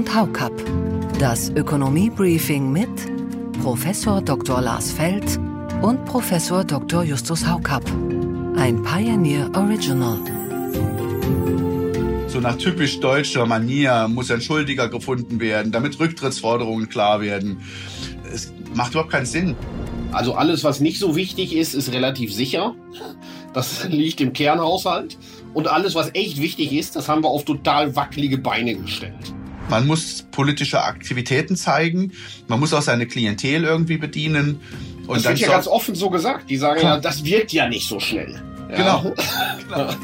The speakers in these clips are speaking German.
und Haukapp. Das Ökonomie-Briefing mit Professor Dr. Lars Feld und Professor Dr. Justus Haukapp. Ein Pioneer Original. So nach typisch deutscher Manier muss ein Schuldiger gefunden werden, damit Rücktrittsforderungen klar werden. Es macht überhaupt keinen Sinn. Also alles, was nicht so wichtig ist, ist relativ sicher. Das liegt im Kernhaushalt. Und alles, was echt wichtig ist, das haben wir auf total wackelige Beine gestellt. Man muss politische Aktivitäten zeigen, man muss auch seine Klientel irgendwie bedienen. Und das wird ja ganz offen so gesagt. Die sagen Klar. ja, das wirkt ja nicht so schnell. Ja. Genau. genau.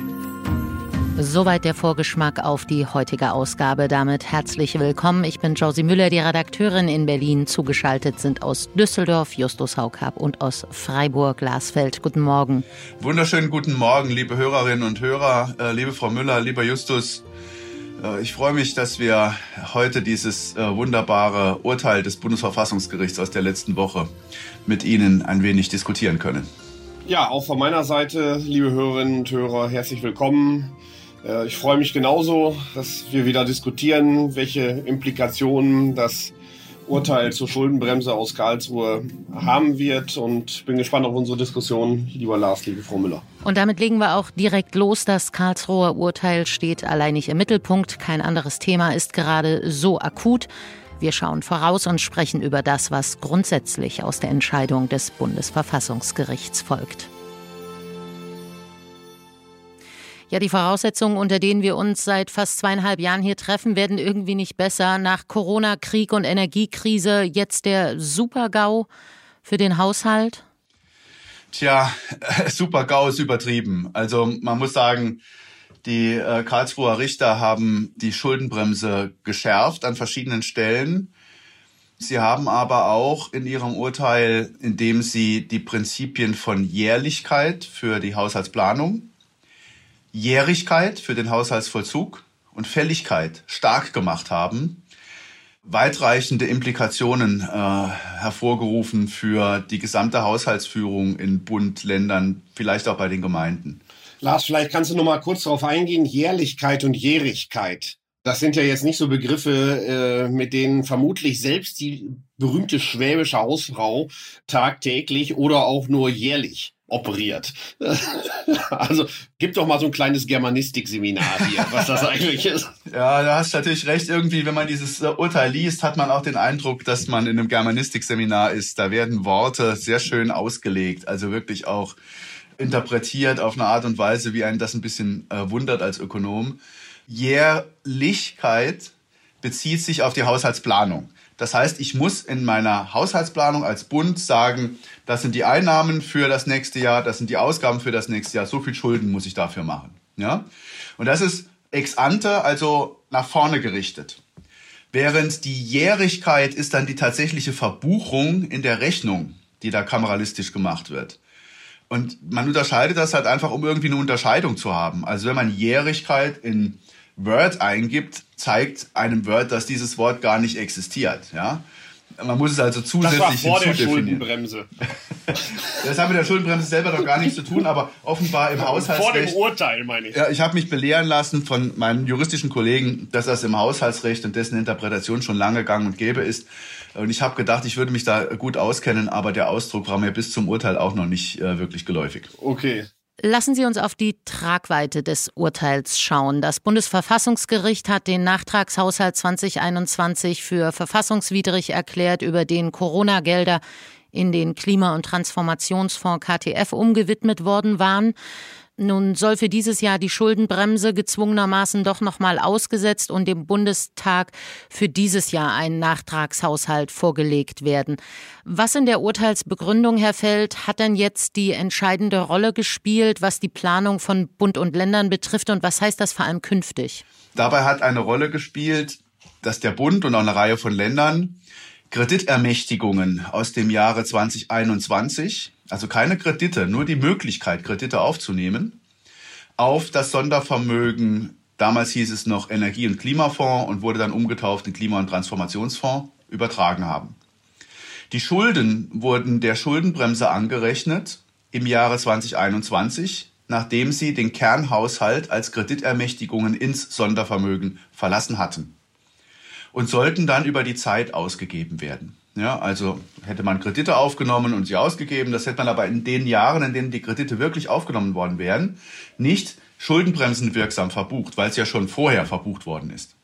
Soweit der Vorgeschmack auf die heutige Ausgabe. Damit herzlich willkommen. Ich bin Josie Müller, die Redakteurin in Berlin. Zugeschaltet sind aus Düsseldorf Justus Haukapp und aus Freiburg Glasfeld. Guten Morgen. Wunderschönen guten Morgen, liebe Hörerinnen und Hörer, äh, liebe Frau Müller, lieber Justus. Äh, ich freue mich, dass wir heute dieses äh, wunderbare Urteil des Bundesverfassungsgerichts aus der letzten Woche mit Ihnen ein wenig diskutieren können. Ja, auch von meiner Seite, liebe Hörerinnen und Hörer, herzlich willkommen. Äh, ich freue mich genauso, dass wir wieder diskutieren, welche Implikationen das Urteil zur Schuldenbremse aus Karlsruhe haben wird und bin gespannt auf unsere Diskussion, lieber Lars, liebe Frau Müller. Und damit legen wir auch direkt los. Das Karlsruher Urteil steht alleinig im Mittelpunkt. Kein anderes Thema ist gerade so akut. Wir schauen voraus und sprechen über das, was grundsätzlich aus der Entscheidung des Bundesverfassungsgerichts folgt. Ja, die Voraussetzungen, unter denen wir uns seit fast zweieinhalb Jahren hier treffen, werden irgendwie nicht besser. Nach Corona, Krieg und Energiekrise jetzt der Super-GAU für den Haushalt? Tja, Super-GAU ist übertrieben. Also man muss sagen, die äh, Karlsruher Richter haben die Schuldenbremse geschärft an verschiedenen Stellen. Sie haben aber auch in ihrem Urteil, indem sie die Prinzipien von Jährlichkeit für die Haushaltsplanung Jährigkeit für den Haushaltsvollzug und Fälligkeit stark gemacht haben, weitreichende Implikationen äh, hervorgerufen für die gesamte Haushaltsführung in Bund, Ländern, vielleicht auch bei den Gemeinden. Lars, vielleicht kannst du noch mal kurz darauf eingehen, Jährlichkeit und Jährigkeit. Das sind ja jetzt nicht so Begriffe, äh, mit denen vermutlich selbst die berühmte schwäbische Hausfrau tagtäglich oder auch nur jährlich operiert. also gib doch mal so ein kleines Germanistik-Seminar hier, was das eigentlich ist. Ja, da hast du natürlich recht. Irgendwie, wenn man dieses äh, Urteil liest, hat man auch den Eindruck, dass man in einem Germanistik-Seminar ist. Da werden Worte sehr schön ausgelegt, also wirklich auch interpretiert auf eine Art und Weise, wie einen das ein bisschen äh, wundert als Ökonom. Jährlichkeit bezieht sich auf die Haushaltsplanung. Das heißt, ich muss in meiner Haushaltsplanung als Bund sagen, das sind die Einnahmen für das nächste Jahr, das sind die Ausgaben für das nächste Jahr, so viel Schulden muss ich dafür machen. Ja? Und das ist ex ante, also nach vorne gerichtet. Während die Jährigkeit ist dann die tatsächliche Verbuchung in der Rechnung, die da kameralistisch gemacht wird. Und man unterscheidet das halt einfach, um irgendwie eine Unterscheidung zu haben. Also wenn man Jährigkeit in Word eingibt, zeigt einem Word, dass dieses Wort gar nicht existiert. Ja? Man muss es also zusätzlich Das war vor der Schuldenbremse. das hat mit der Schuldenbremse selber doch gar nichts zu tun, aber offenbar im Haushaltsrecht... Vor dem Urteil, meine ich. Ja, ich habe mich belehren lassen von meinen juristischen Kollegen, dass das im Haushaltsrecht und dessen Interpretation schon lange gang und gäbe ist. Und ich habe gedacht, ich würde mich da gut auskennen, aber der Ausdruck war mir bis zum Urteil auch noch nicht äh, wirklich geläufig. Okay. Lassen Sie uns auf die Tragweite des Urteils schauen. Das Bundesverfassungsgericht hat den Nachtragshaushalt 2021 für verfassungswidrig erklärt, über den Corona-Gelder in den Klima- und Transformationsfonds KTF umgewidmet worden waren. Nun soll für dieses Jahr die Schuldenbremse gezwungenermaßen doch nochmal ausgesetzt und dem Bundestag für dieses Jahr ein Nachtragshaushalt vorgelegt werden. Was in der Urteilsbegründung, Herr Feld, hat denn jetzt die entscheidende Rolle gespielt, was die Planung von Bund und Ländern betrifft und was heißt das vor allem künftig? Dabei hat eine Rolle gespielt, dass der Bund und auch eine Reihe von Ländern Kreditermächtigungen aus dem Jahre 2021 also keine Kredite, nur die Möglichkeit, Kredite aufzunehmen, auf das Sondervermögen, damals hieß es noch Energie- und Klimafonds und wurde dann umgetauft in Klima- und Transformationsfonds, übertragen haben. Die Schulden wurden der Schuldenbremse angerechnet im Jahre 2021, nachdem sie den Kernhaushalt als Kreditermächtigungen ins Sondervermögen verlassen hatten. und sollten dann über die Zeit ausgegeben werden. Ja, also hätte man Kredite aufgenommen und sie ausgegeben, das hätte man aber in den Jahren, in denen die Kredite wirklich aufgenommen worden wären, nicht schuldenbremsenwirksam verbucht, weil es ja schon vorher verbucht worden ist.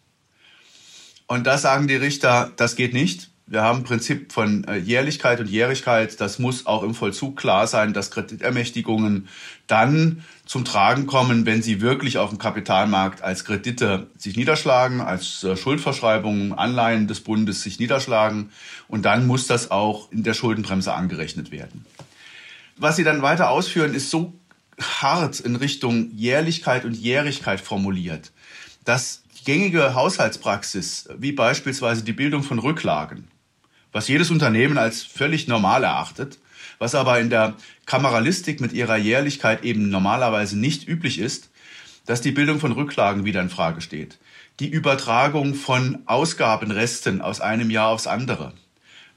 Und da sagen die Richter, das geht nicht. Wir haben Prinzip von äh, Jährlichkeit und Jährigkeit. Das muss auch im Vollzug klar sein, dass Kreditermächtigungen dann zum Tragen kommen, wenn sie wirklich auf dem Kapitalmarkt als Kredite sich niederschlagen, als äh, Schuldverschreibungen, Anleihen des Bundes sich niederschlagen. Und dann muss das auch in der Schuldenbremse angerechnet werden. Was Sie dann weiter ausführen, ist so hart in Richtung Jährlichkeit und Jährigkeit formuliert, dass gängige Haushaltspraxis, wie beispielsweise die Bildung von Rücklagen, was jedes Unternehmen als völlig normal erachtet, was aber in der Kameralistik mit ihrer Jährlichkeit eben normalerweise nicht üblich ist, dass die Bildung von Rücklagen wieder in Frage steht. Die Übertragung von Ausgabenresten aus einem Jahr aufs andere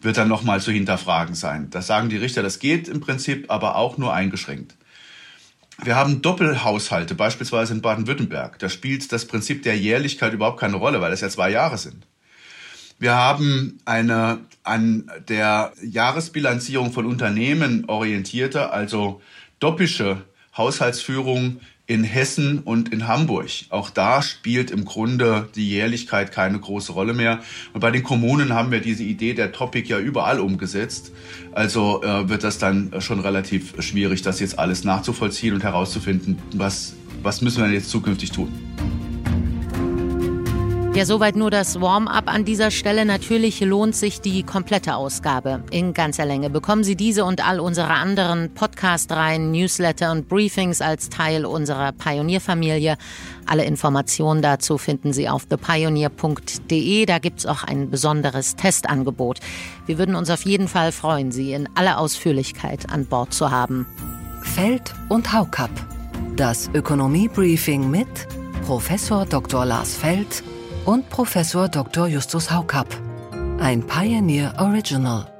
wird dann nochmal zu hinterfragen sein. Das sagen die Richter, das geht im Prinzip, aber auch nur eingeschränkt. Wir haben Doppelhaushalte, beispielsweise in Baden-Württemberg. Da spielt das Prinzip der Jährlichkeit überhaupt keine Rolle, weil es ja zwei Jahre sind. Wir haben eine an der Jahresbilanzierung von Unternehmen orientierte, also doppische Haushaltsführung in Hessen und in Hamburg. Auch da spielt im Grunde die Jährlichkeit keine große Rolle mehr. Und bei den Kommunen haben wir diese Idee der Topic ja überall umgesetzt. Also äh, wird das dann schon relativ schwierig, das jetzt alles nachzuvollziehen und herauszufinden, was, was müssen wir jetzt zukünftig tun. Ja, soweit nur das Warm-up an dieser Stelle. Natürlich lohnt sich die komplette Ausgabe in ganzer Länge. Bekommen Sie diese und all unsere anderen Podcast-Reihen, Newsletter und Briefings als Teil unserer Pionierfamilie. Alle Informationen dazu finden Sie auf thepioneer.de. Da gibt's auch ein besonderes Testangebot. Wir würden uns auf jeden Fall freuen, Sie in aller Ausführlichkeit an Bord zu haben. Feld und Haukapp. Das Ökonomie-Briefing mit Professor Dr. Lars Feld und Professor Dr. Justus Haukapp. Ein Pioneer Original.